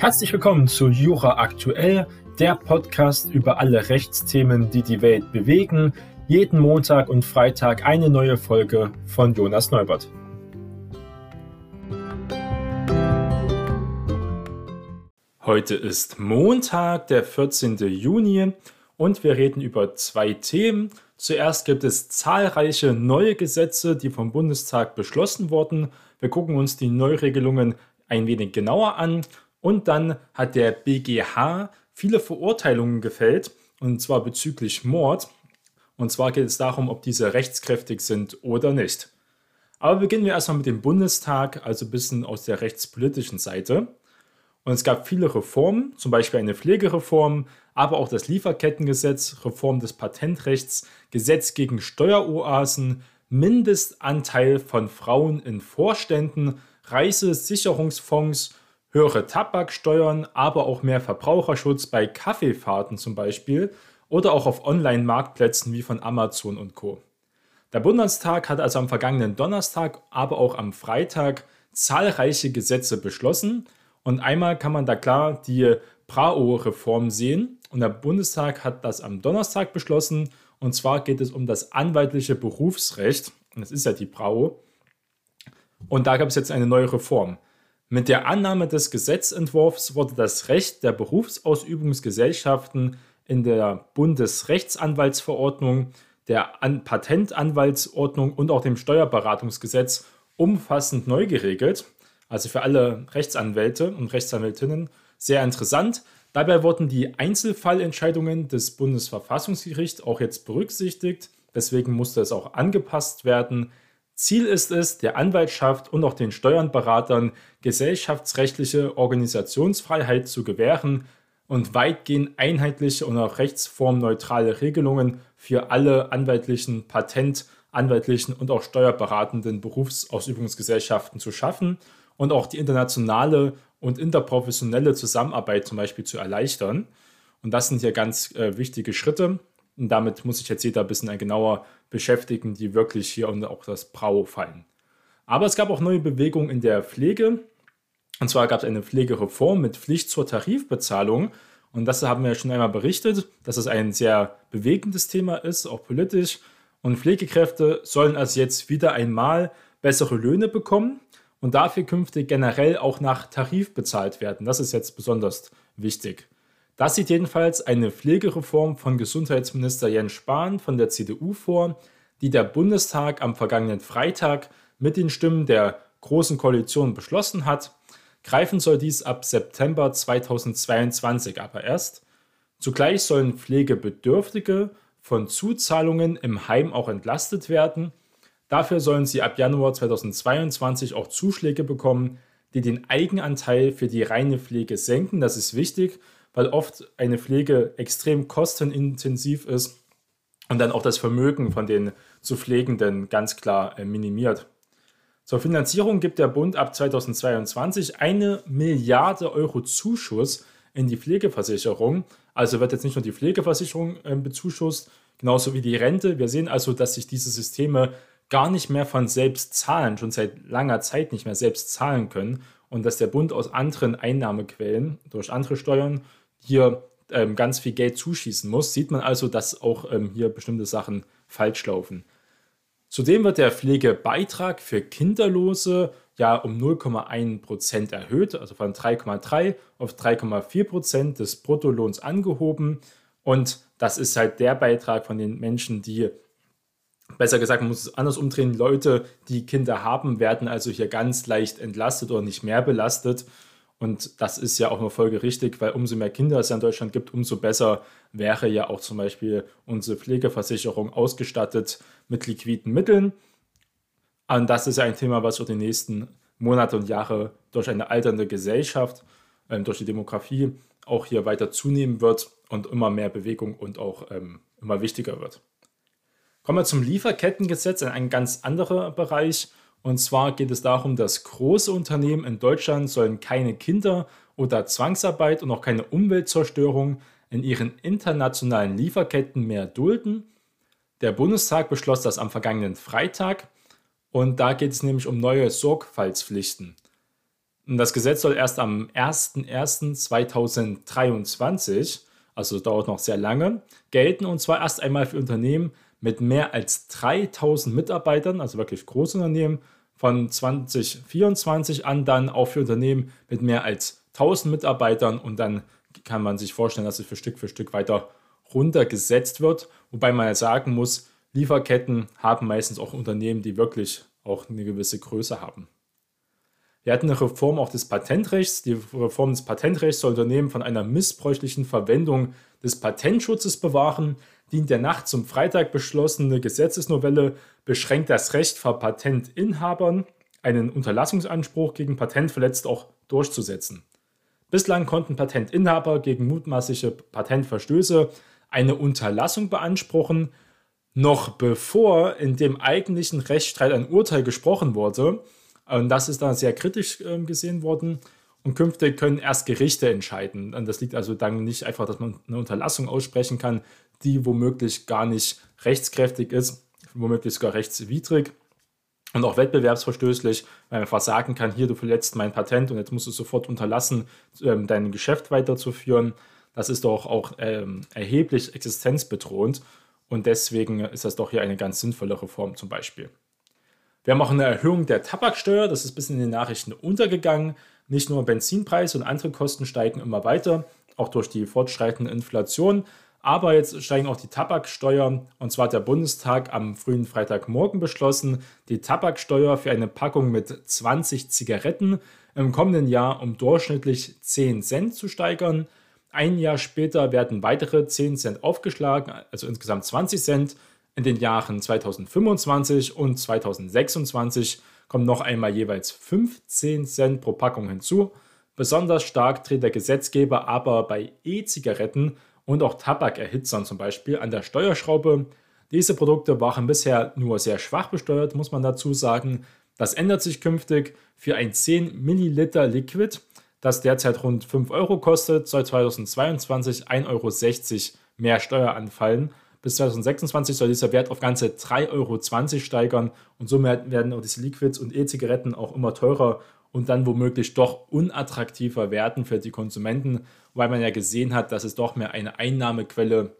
Herzlich willkommen zu Jura Aktuell, der Podcast über alle Rechtsthemen, die die Welt bewegen. Jeden Montag und Freitag eine neue Folge von Jonas Neubert. Heute ist Montag, der 14. Juni und wir reden über zwei Themen. Zuerst gibt es zahlreiche neue Gesetze, die vom Bundestag beschlossen wurden. Wir gucken uns die Neuregelungen ein wenig genauer an und dann hat der BGH viele Verurteilungen gefällt, und zwar bezüglich Mord. Und zwar geht es darum, ob diese rechtskräftig sind oder nicht. Aber beginnen wir erstmal mit dem Bundestag, also ein bisschen aus der rechtspolitischen Seite. Und es gab viele Reformen, zum Beispiel eine Pflegereform, aber auch das Lieferkettengesetz, Reform des Patentrechts, Gesetz gegen Steueroasen, Mindestanteil von Frauen in Vorständen, Reisesicherungsfonds höhere Tabaksteuern, aber auch mehr Verbraucherschutz bei Kaffeefahrten zum Beispiel oder auch auf Online-Marktplätzen wie von Amazon und Co. Der Bundestag hat also am vergangenen Donnerstag, aber auch am Freitag zahlreiche Gesetze beschlossen. Und einmal kann man da klar die Brao-Reform sehen. Und der Bundestag hat das am Donnerstag beschlossen. Und zwar geht es um das anwaltliche Berufsrecht. Und das ist ja die Brao. Und da gab es jetzt eine neue Reform. Mit der Annahme des Gesetzentwurfs wurde das Recht der Berufsausübungsgesellschaften in der Bundesrechtsanwaltsverordnung, der An Patentanwaltsordnung und auch dem Steuerberatungsgesetz umfassend neu geregelt. Also für alle Rechtsanwälte und Rechtsanwältinnen sehr interessant. Dabei wurden die Einzelfallentscheidungen des Bundesverfassungsgerichts auch jetzt berücksichtigt. Deswegen musste es auch angepasst werden. Ziel ist es, der Anwaltschaft und auch den Steuernberatern gesellschaftsrechtliche Organisationsfreiheit zu gewähren und weitgehend einheitliche und auch rechtsformneutrale Regelungen für alle anwaltlichen, Patent-, anwaltlichen und auch steuerberatenden Berufsausübungsgesellschaften zu schaffen und auch die internationale und interprofessionelle Zusammenarbeit zum Beispiel zu erleichtern. Und das sind hier ganz äh, wichtige Schritte. Und damit muss sich jetzt jeder ein bisschen genauer beschäftigen, die wirklich hier unter auch das Brau fallen. Aber es gab auch neue Bewegungen in der Pflege. Und zwar gab es eine Pflegereform mit Pflicht zur Tarifbezahlung. Und das haben wir schon einmal berichtet, dass es ein sehr bewegendes Thema ist, auch politisch. Und Pflegekräfte sollen also jetzt wieder einmal bessere Löhne bekommen und dafür künftig generell auch nach Tarif bezahlt werden. Das ist jetzt besonders wichtig. Das sieht jedenfalls eine Pflegereform von Gesundheitsminister Jens Spahn von der CDU vor, die der Bundestag am vergangenen Freitag mit den Stimmen der Großen Koalition beschlossen hat. Greifen soll dies ab September 2022 aber erst. Zugleich sollen Pflegebedürftige von Zuzahlungen im Heim auch entlastet werden. Dafür sollen sie ab Januar 2022 auch Zuschläge bekommen, die den Eigenanteil für die reine Pflege senken. Das ist wichtig, weil oft eine Pflege extrem kostenintensiv ist und dann auch das Vermögen von den zu Pflegenden ganz klar äh, minimiert. Zur Finanzierung gibt der Bund ab 2022 eine Milliarde Euro Zuschuss in die Pflegeversicherung. Also wird jetzt nicht nur die Pflegeversicherung äh, bezuschusst, genauso wie die Rente. Wir sehen also, dass sich diese Systeme gar nicht mehr von selbst zahlen, schon seit langer Zeit nicht mehr selbst zahlen können und dass der Bund aus anderen Einnahmequellen, durch andere Steuern, hier ähm, ganz viel Geld zuschießen muss, sieht man also, dass auch ähm, hier bestimmte Sachen falsch laufen. Zudem wird der Pflegebeitrag für Kinderlose ja um 0,1% erhöht, also von 3,3 auf 3,4% des Bruttolohns angehoben. Und das ist halt der Beitrag von den Menschen, die, besser gesagt, man muss es anders umdrehen, Leute, die Kinder haben, werden also hier ganz leicht entlastet oder nicht mehr belastet. Und das ist ja auch nur folgerichtig, weil umso mehr Kinder es ja in Deutschland gibt, umso besser wäre ja auch zum Beispiel unsere Pflegeversicherung ausgestattet mit liquiden Mitteln. Und das ist ja ein Thema, was für die nächsten Monate und Jahre durch eine alternde Gesellschaft, ähm, durch die Demografie auch hier weiter zunehmen wird und immer mehr Bewegung und auch ähm, immer wichtiger wird. Kommen wir zum Lieferkettengesetz in einen ganz anderen Bereich. Und zwar geht es darum, dass große Unternehmen in Deutschland sollen keine Kinder- oder Zwangsarbeit und auch keine Umweltzerstörung in ihren internationalen Lieferketten mehr dulden. Der Bundestag beschloss das am vergangenen Freitag und da geht es nämlich um neue Sorgfaltspflichten. Das Gesetz soll erst am 01.01.2023, also dauert noch sehr lange, gelten und zwar erst einmal für Unternehmen mit mehr als 3000 Mitarbeitern, also wirklich Großunternehmen, von 2024 an dann auch für Unternehmen mit mehr als 1000 Mitarbeitern und dann kann man sich vorstellen, dass es für Stück für Stück weiter runtergesetzt wird. Wobei man ja sagen muss, Lieferketten haben meistens auch Unternehmen, die wirklich auch eine gewisse Größe haben. Wir hatten eine Reform auch des Patentrechts. Die Reform des Patentrechts soll Unternehmen von einer missbräuchlichen Verwendung des Patentschutzes bewahren. Die in der Nacht zum Freitag beschlossene Gesetzesnovelle beschränkt das Recht von Patentinhabern, einen Unterlassungsanspruch gegen Patentverletzt auch durchzusetzen. Bislang konnten Patentinhaber gegen mutmaßliche Patentverstöße eine Unterlassung beanspruchen, noch bevor in dem eigentlichen Rechtsstreit ein Urteil gesprochen wurde. Und das ist dann sehr kritisch ähm, gesehen worden. Und künftig können erst Gerichte entscheiden. Und das liegt also dann nicht einfach, dass man eine Unterlassung aussprechen kann, die womöglich gar nicht rechtskräftig ist, womöglich sogar rechtswidrig und auch wettbewerbsverstößlich, weil man einfach sagen kann, hier, du verletzt mein Patent und jetzt musst du sofort unterlassen, ähm, dein Geschäft weiterzuführen. Das ist doch auch ähm, erheblich existenzbedrohend und deswegen ist das doch hier eine ganz sinnvolle Reform zum Beispiel. Wir haben auch eine Erhöhung der Tabaksteuer, das ist bisschen in den Nachrichten untergegangen. Nicht nur Benzinpreis und andere Kosten steigen immer weiter, auch durch die fortschreitende Inflation. Aber jetzt steigen auch die Tabaksteuer. Und zwar hat der Bundestag am frühen Freitagmorgen beschlossen, die Tabaksteuer für eine Packung mit 20 Zigaretten im kommenden Jahr um durchschnittlich 10 Cent zu steigern. Ein Jahr später werden weitere 10 Cent aufgeschlagen, also insgesamt 20 Cent. In den Jahren 2025 und 2026 kommen noch einmal jeweils 15 Cent pro Packung hinzu. Besonders stark tritt der Gesetzgeber aber bei E-Zigaretten und auch Tabakerhitzern zum Beispiel an der Steuerschraube. Diese Produkte waren bisher nur sehr schwach besteuert, muss man dazu sagen. Das ändert sich künftig für ein 10 Milliliter Liquid, das derzeit rund 5 Euro kostet, soll 2022 1,60 Euro mehr Steuer anfallen. Bis 2026 soll dieser Wert auf ganze 3,20 Euro steigern und somit werden auch diese Liquids und E-Zigaretten auch immer teurer und dann womöglich doch unattraktiver werden für die Konsumenten, weil man ja gesehen hat, dass es doch mehr eine Einnahmequelle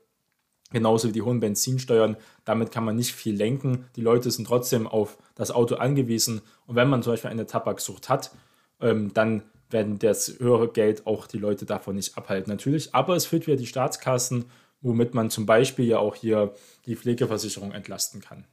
genauso wie die hohen Benzinsteuern. Damit kann man nicht viel lenken. Die Leute sind trotzdem auf das Auto angewiesen. Und wenn man zum Beispiel eine Tabaksucht hat, ähm, dann werden das höhere Geld auch die Leute davon nicht abhalten, natürlich. Aber es füllt wieder die Staatskassen, womit man zum Beispiel ja auch hier die Pflegeversicherung entlasten kann.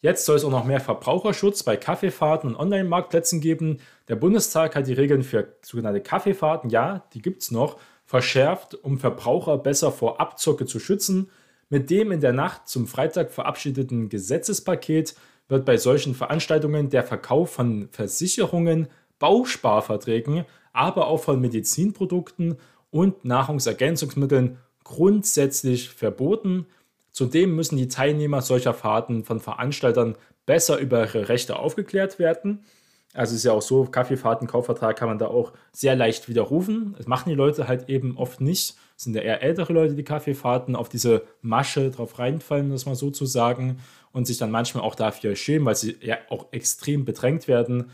Jetzt soll es auch noch mehr Verbraucherschutz bei Kaffeefahrten und Online-Marktplätzen geben. Der Bundestag hat die Regeln für sogenannte Kaffeefahrten, ja, die gibt es noch, verschärft, um Verbraucher besser vor Abzocke zu schützen. Mit dem in der Nacht zum Freitag verabschiedeten Gesetzespaket wird bei solchen Veranstaltungen der Verkauf von Versicherungen, Bausparverträgen, aber auch von Medizinprodukten und Nahrungsergänzungsmitteln grundsätzlich verboten. Zudem müssen die Teilnehmer solcher Fahrten von Veranstaltern besser über ihre Rechte aufgeklärt werden. Also es ist ja auch so, Kaffeefahrten, Kaufvertrag kann man da auch sehr leicht widerrufen. Das machen die Leute halt eben oft nicht. Es sind ja eher ältere Leute, die Kaffeefahrten auf diese Masche drauf reinfallen, das mal so zu sagen, und sich dann manchmal auch dafür schämen, weil sie ja auch extrem bedrängt werden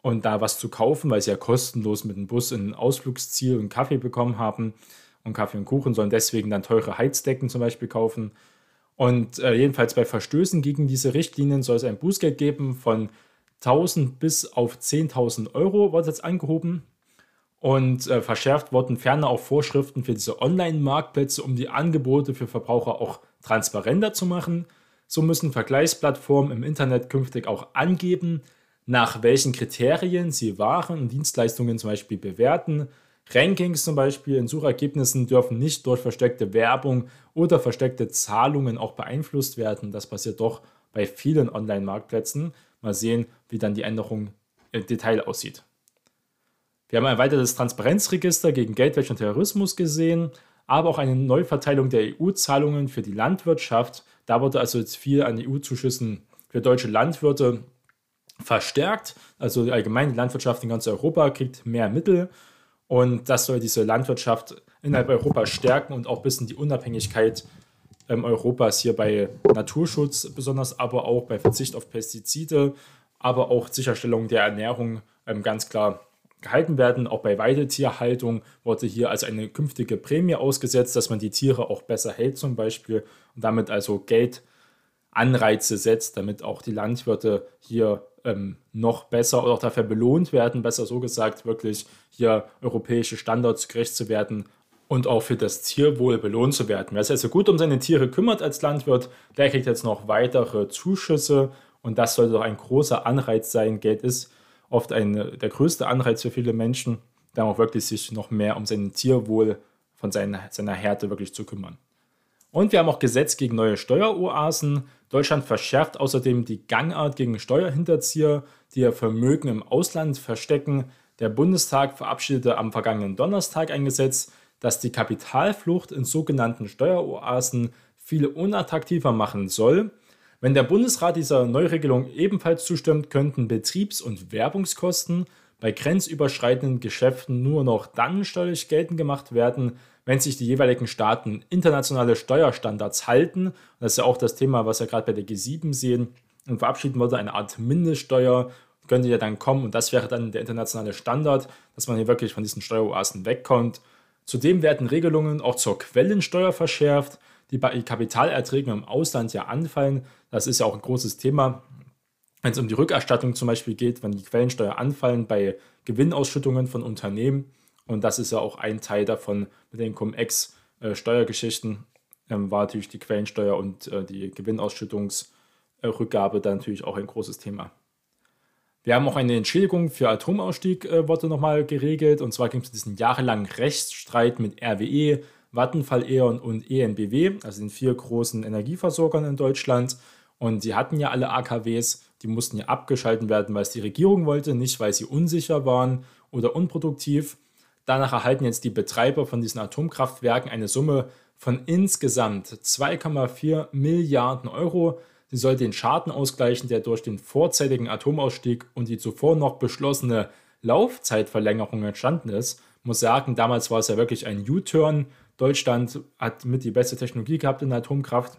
und da was zu kaufen, weil sie ja kostenlos mit dem Bus in ein Ausflugsziel und Kaffee bekommen haben und Kaffee und Kuchen, sollen deswegen dann teure Heizdecken zum Beispiel kaufen. Und äh, jedenfalls bei Verstößen gegen diese Richtlinien soll es ein Bußgeld geben von 1000 bis auf 10.000 Euro, wird jetzt angehoben. Und äh, verschärft wurden ferner auch Vorschriften für diese Online-Marktplätze, um die Angebote für Verbraucher auch transparenter zu machen. So müssen Vergleichsplattformen im Internet künftig auch angeben, nach welchen Kriterien sie Waren und Dienstleistungen zum Beispiel bewerten Rankings zum Beispiel in Suchergebnissen dürfen nicht durch versteckte Werbung oder versteckte Zahlungen auch beeinflusst werden. Das passiert doch bei vielen Online-Marktplätzen. Mal sehen, wie dann die Änderung im Detail aussieht. Wir haben ein weiteres Transparenzregister gegen Geldwäsche und Terrorismus gesehen, aber auch eine Neuverteilung der EU-Zahlungen für die Landwirtschaft. Da wurde also jetzt viel an EU-Zuschüssen für deutsche Landwirte verstärkt. Also allgemein die Landwirtschaft in ganz Europa kriegt mehr Mittel und das soll diese Landwirtschaft innerhalb Europas stärken und auch ein bisschen die Unabhängigkeit ähm, Europas hier bei Naturschutz besonders, aber auch bei Verzicht auf Pestizide, aber auch Sicherstellung der Ernährung ähm, ganz klar gehalten werden. Auch bei Weidetierhaltung wurde hier als eine künftige Prämie ausgesetzt, dass man die Tiere auch besser hält zum Beispiel und damit also Geldanreize setzt, damit auch die Landwirte hier ähm, noch besser oder auch dafür belohnt werden, besser so gesagt, wirklich hier europäische Standards gerecht zu werden und auch für das Tierwohl belohnt zu werden. Wer sich also gut um seine Tiere kümmert als Landwirt, der kriegt jetzt noch weitere Zuschüsse und das sollte doch ein großer Anreiz sein. Geld ist oft ein, der größte Anreiz für viele Menschen, dann auch wirklich sich noch mehr um sein Tierwohl von seiner, seiner Härte wirklich zu kümmern. Und wir haben auch Gesetz gegen neue Steueroasen. Deutschland verschärft außerdem die Gangart gegen Steuerhinterzieher, die ihr Vermögen im Ausland verstecken. Der Bundestag verabschiedete am vergangenen Donnerstag ein Gesetz, das die Kapitalflucht in sogenannten Steueroasen viel unattraktiver machen soll. Wenn der Bundesrat dieser Neuregelung ebenfalls zustimmt, könnten Betriebs- und Werbungskosten bei grenzüberschreitenden Geschäften nur noch dann steuerlich geltend gemacht werden, wenn sich die jeweiligen Staaten internationale Steuerstandards halten. Das ist ja auch das Thema, was wir gerade bei der G7 sehen. Und verabschieden würde eine Art Mindeststeuer, könnte ja dann kommen. Und das wäre dann der internationale Standard, dass man hier wirklich von diesen Steueroasen wegkommt. Zudem werden Regelungen auch zur Quellensteuer verschärft, die bei Kapitalerträgen im Ausland ja anfallen. Das ist ja auch ein großes Thema, wenn es um die Rückerstattung zum Beispiel geht, wenn die Quellensteuer anfallen bei Gewinnausschüttungen von Unternehmen. Und das ist ja auch ein Teil davon mit den Cum-Ex-Steuergeschichten, ähm, war natürlich die Quellensteuer und äh, die Gewinnausschüttungsrückgabe dann natürlich auch ein großes Thema. Wir haben auch eine Entschädigung für Atomausstieg, äh, wurde nochmal geregelt. Und zwar ging es diesen jahrelangen Rechtsstreit mit RWE, Vattenfall, E.ON und ENBW, also den vier großen Energieversorgern in Deutschland. Und die hatten ja alle AKWs, die mussten ja abgeschalten werden, weil es die Regierung wollte, nicht weil sie unsicher waren oder unproduktiv. Danach erhalten jetzt die Betreiber von diesen Atomkraftwerken eine Summe von insgesamt 2,4 Milliarden Euro. Sie soll den Schaden ausgleichen, der durch den vorzeitigen Atomausstieg und die zuvor noch beschlossene Laufzeitverlängerung entstanden ist. Ich muss sagen, damals war es ja wirklich ein U-Turn. Deutschland hat mit die beste Technologie gehabt in Atomkraft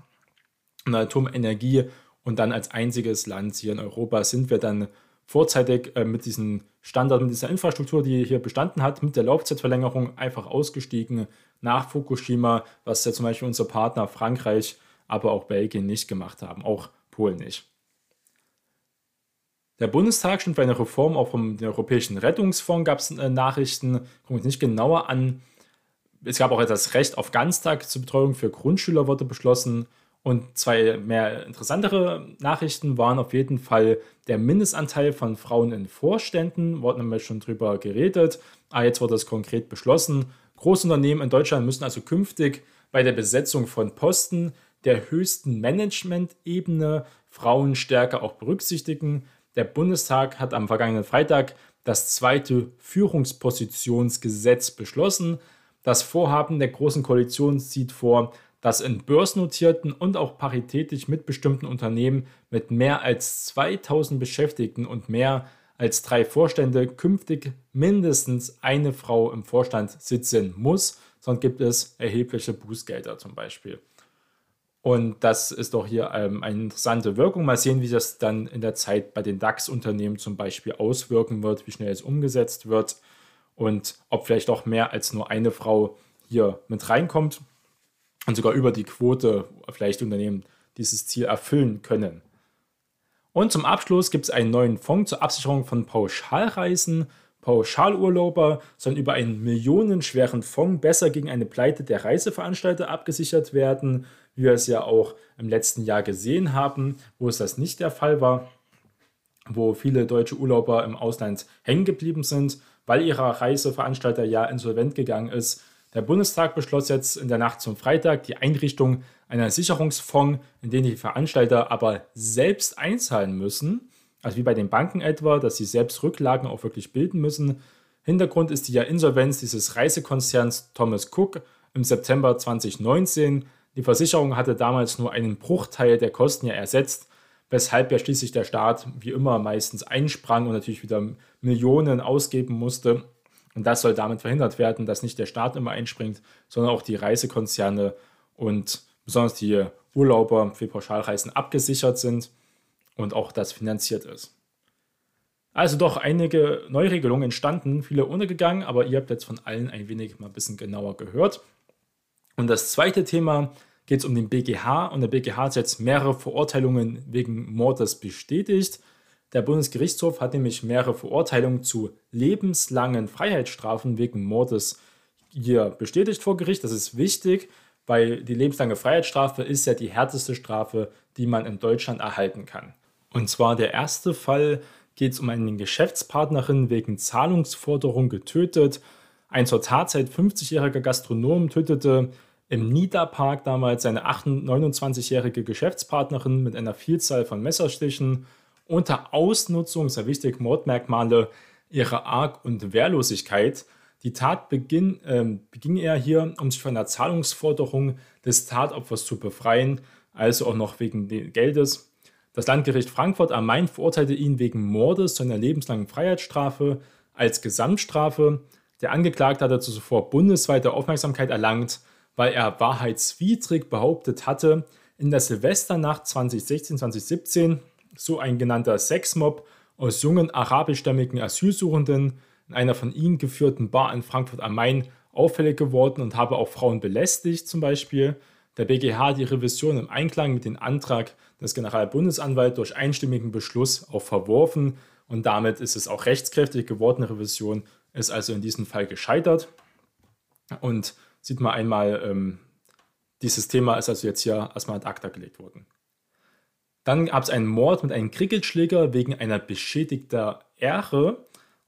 und Atomenergie und dann als einziges Land hier in Europa sind wir dann vorzeitig äh, mit diesem Standard, mit dieser Infrastruktur, die hier bestanden hat, mit der Laufzeitverlängerung einfach ausgestiegen nach Fukushima, was ja zum Beispiel unser Partner Frankreich, aber auch Belgien nicht gemacht haben, auch Polen nicht. Der Bundestag stimmt bei einer Reform auch vom Europäischen Rettungsfonds, gab es äh, Nachrichten, gucken wir nicht genauer an. Es gab auch das Recht auf Ganztag zur Betreuung für Grundschüler wurde beschlossen und zwei mehr interessantere Nachrichten waren auf jeden Fall der Mindestanteil von Frauen in Vorständen, wurde nämlich schon drüber geredet, ah, jetzt wurde es konkret beschlossen. Großunternehmen in Deutschland müssen also künftig bei der Besetzung von Posten der höchsten Management-Ebene Frauen stärker auch berücksichtigen. Der Bundestag hat am vergangenen Freitag das zweite Führungspositionsgesetz beschlossen. Das Vorhaben der Großen Koalition sieht vor, dass in börsennotierten und auch paritätisch mitbestimmten Unternehmen mit mehr als 2000 Beschäftigten und mehr als drei Vorstände künftig mindestens eine Frau im Vorstand sitzen muss, sonst gibt es erhebliche Bußgelder zum Beispiel. Und das ist doch hier ähm, eine interessante Wirkung. Mal sehen, wie das dann in der Zeit bei den DAX-Unternehmen zum Beispiel auswirken wird, wie schnell es umgesetzt wird und ob vielleicht auch mehr als nur eine Frau hier mit reinkommt und sogar über die Quote vielleicht Unternehmen dieses Ziel erfüllen können. Und zum Abschluss gibt es einen neuen Fonds zur Absicherung von Pauschalreisen. Pauschalurlauber sollen über einen millionenschweren Fonds besser gegen eine Pleite der Reiseveranstalter abgesichert werden, wie wir es ja auch im letzten Jahr gesehen haben, wo es das nicht der Fall war, wo viele deutsche Urlauber im Ausland hängen geblieben sind, weil ihre Reiseveranstalter ja insolvent gegangen ist der Bundestag beschloss jetzt in der Nacht zum Freitag die Einrichtung einer Sicherungsfonds, in den die Veranstalter aber selbst einzahlen müssen. Also wie bei den Banken etwa, dass sie selbst Rücklagen auch wirklich bilden müssen. Hintergrund ist die ja Insolvenz dieses Reisekonzerns Thomas Cook im September 2019. Die Versicherung hatte damals nur einen Bruchteil der Kosten ja ersetzt, weshalb ja schließlich der Staat wie immer meistens einsprang und natürlich wieder Millionen ausgeben musste, und das soll damit verhindert werden, dass nicht der Staat immer einspringt, sondern auch die Reisekonzerne und besonders die Urlauber für Pauschalreisen abgesichert sind und auch das finanziert ist. Also doch einige Neuregelungen entstanden, viele untergegangen, aber ihr habt jetzt von allen ein wenig mal ein bisschen genauer gehört. Und das zweite Thema geht es um den BGH und der BGH hat jetzt mehrere Verurteilungen wegen Mordes bestätigt. Der Bundesgerichtshof hat nämlich mehrere Verurteilungen zu lebenslangen Freiheitsstrafen wegen Mordes hier bestätigt vor Gericht. Das ist wichtig, weil die lebenslange Freiheitsstrafe ist ja die härteste Strafe, die man in Deutschland erhalten kann. Und zwar der erste Fall geht es um eine Geschäftspartnerin wegen Zahlungsforderung getötet. Ein zur Tatzeit 50-jähriger Gastronom tötete im Niederpark damals seine 29-jährige Geschäftspartnerin mit einer Vielzahl von Messerstichen unter Ausnutzung, sehr wichtig, Mordmerkmale ihrer Arg- und Wehrlosigkeit. Die Tat beginn, äh, beging er hier, um sich von der Zahlungsforderung des Tatopfers zu befreien, also auch noch wegen des Geldes. Das Landgericht Frankfurt am Main verurteilte ihn wegen Mordes zu einer lebenslangen Freiheitsstrafe als Gesamtstrafe. Der Angeklagte hatte zuvor bundesweite Aufmerksamkeit erlangt, weil er wahrheitswidrig behauptet hatte, in der Silvesternacht 2016-2017 so ein genannter Sexmob aus jungen arabischstämmigen Asylsuchenden in einer von ihm geführten Bar in Frankfurt am Main auffällig geworden und habe auch Frauen belästigt zum Beispiel. Der BGH hat die Revision im Einklang mit dem Antrag des Generalbundesanwalts durch einstimmigen Beschluss auch verworfen und damit ist es auch rechtskräftig geworden. Die Revision ist also in diesem Fall gescheitert. Und sieht man einmal, ähm, dieses Thema ist also jetzt hier erstmal ad acta gelegt worden. Dann gab es einen Mord mit einem Cricketschläger wegen einer beschädigten Ehre.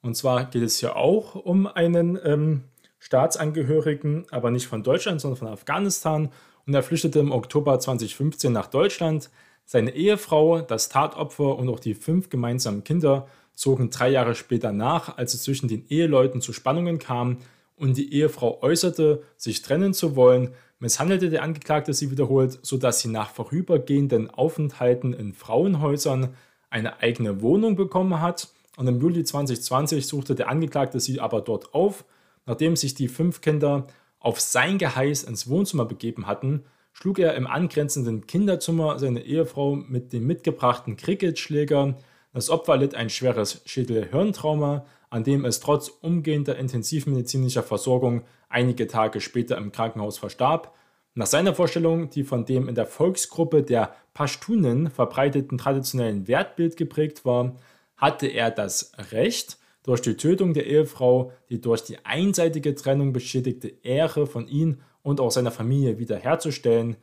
Und zwar geht es hier auch um einen ähm, Staatsangehörigen, aber nicht von Deutschland, sondern von Afghanistan. Und er flüchtete im Oktober 2015 nach Deutschland. Seine Ehefrau, das Tatopfer und auch die fünf gemeinsamen Kinder zogen drei Jahre später nach, als es zwischen den Eheleuten zu Spannungen kam und die Ehefrau äußerte, sich trennen zu wollen, misshandelte der Angeklagte sie wiederholt, sodass sie nach vorübergehenden Aufenthalten in Frauenhäusern eine eigene Wohnung bekommen hat. Und im Juli 2020 suchte der Angeklagte sie aber dort auf. Nachdem sich die fünf Kinder auf sein Geheiß ins Wohnzimmer begeben hatten, schlug er im angrenzenden Kinderzimmer seine Ehefrau mit dem mitgebrachten Cricketschläger. Das Opfer litt ein schweres Schädel-Hirntrauma, an dem es trotz umgehender intensivmedizinischer Versorgung einige Tage später im Krankenhaus verstarb. Nach seiner Vorstellung, die von dem in der Volksgruppe der Pashtunen verbreiteten traditionellen Wertbild geprägt war, hatte er das Recht, durch die Tötung der Ehefrau die durch die einseitige Trennung beschädigte Ehre von ihm und auch seiner Familie wiederherzustellen.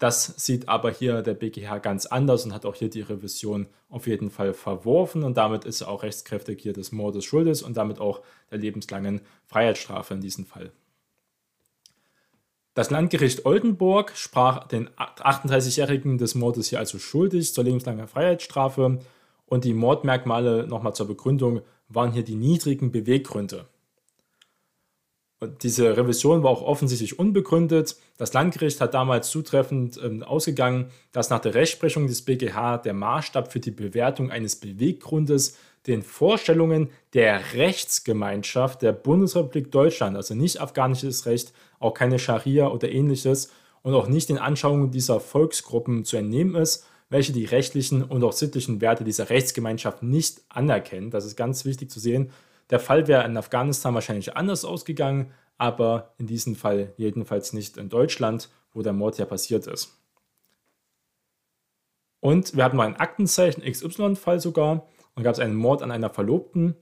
Das sieht aber hier der BGH ganz anders und hat auch hier die Revision auf jeden Fall verworfen und damit ist er auch rechtskräftig hier des Mordes schuldes und damit auch der lebenslangen Freiheitsstrafe in diesem Fall. Das Landgericht Oldenburg sprach den 38-Jährigen des Mordes hier also schuldig zur lebenslangen Freiheitsstrafe und die Mordmerkmale nochmal zur Begründung waren hier die niedrigen Beweggründe. Und diese Revision war auch offensichtlich unbegründet. Das Landgericht hat damals zutreffend äh, ausgegangen, dass nach der Rechtsprechung des BGH der Maßstab für die Bewertung eines Beweggrundes den Vorstellungen der Rechtsgemeinschaft der Bundesrepublik Deutschland, also nicht afghanisches Recht, auch keine Scharia oder ähnliches und auch nicht den Anschauungen dieser Volksgruppen zu entnehmen ist, welche die rechtlichen und auch sittlichen Werte dieser Rechtsgemeinschaft nicht anerkennen. Das ist ganz wichtig zu sehen. Der Fall wäre in Afghanistan wahrscheinlich anders ausgegangen, aber in diesem Fall jedenfalls nicht in Deutschland, wo der Mord ja passiert ist. Und wir hatten mal einen Aktenzeichen XY-Fall sogar. Und gab es einen Mord an einer Verlobten.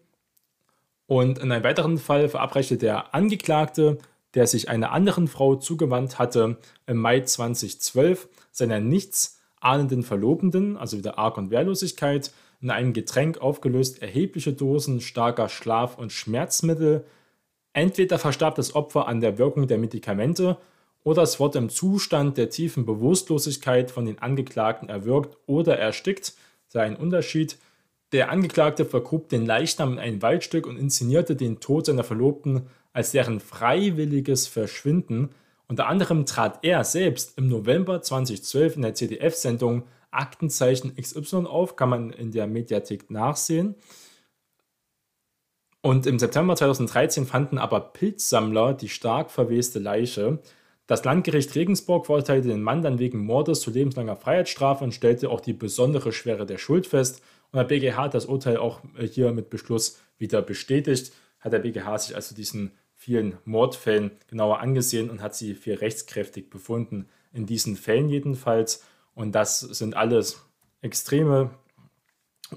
Und in einem weiteren Fall verabreichte der Angeklagte, der sich einer anderen Frau zugewandt hatte, im Mai 2012 seiner nichtsahnenden Verlobenden, also wieder Arg- und Wehrlosigkeit, in einem Getränk aufgelöst erhebliche Dosen starker Schlaf- und Schmerzmittel. Entweder verstarb das Opfer an der Wirkung der Medikamente oder es wurde im Zustand der tiefen Bewusstlosigkeit von den Angeklagten erwürgt oder erstickt, sei ein Unterschied. Der Angeklagte vergrub den Leichnam in ein Waldstück und inszenierte den Tod seiner Verlobten als deren freiwilliges Verschwinden. Unter anderem trat er selbst im November 2012 in der ZDF-Sendung Aktenzeichen XY auf, kann man in der Mediathek nachsehen. Und im September 2013 fanden aber Pilzsammler die stark verweste Leiche. Das Landgericht Regensburg verurteilte den Mann dann wegen Mordes zu lebenslanger Freiheitsstrafe und stellte auch die besondere Schwere der Schuld fest Und der BGH hat das Urteil auch äh, hier mit Beschluss wieder bestätigt. Hat der BGH sich also diesen vielen Mordfällen genauer angesehen und hat sie für rechtskräftig befunden. In diesen Fällen jedenfalls. Und das sind alles extreme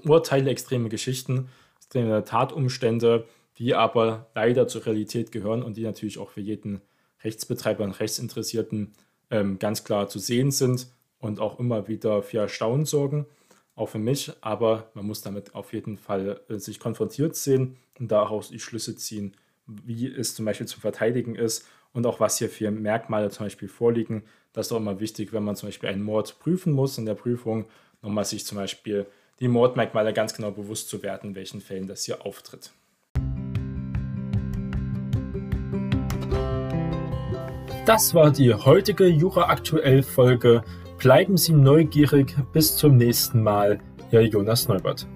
Urteile, extreme Geschichten, extreme Tatumstände, die aber leider zur Realität gehören und die natürlich auch für jeden Rechtsbetreiber und Rechtsinteressierten ähm, ganz klar zu sehen sind und auch immer wieder für Erstaunen sorgen, auch für mich. Aber man muss damit auf jeden Fall äh, sich konfrontiert sehen und daraus die Schlüsse ziehen, wie es zum Beispiel zu verteidigen ist und auch was hier für Merkmale zum Beispiel vorliegen. Das ist auch immer wichtig, wenn man zum Beispiel einen Mord prüfen muss in der Prüfung, nochmal sich zum Beispiel die Mordmerkmale ganz genau bewusst zu werden, in welchen Fällen das hier auftritt. Das war die heutige Jura aktuell Folge. Bleiben Sie neugierig. Bis zum nächsten Mal. Ihr Jonas Neubert.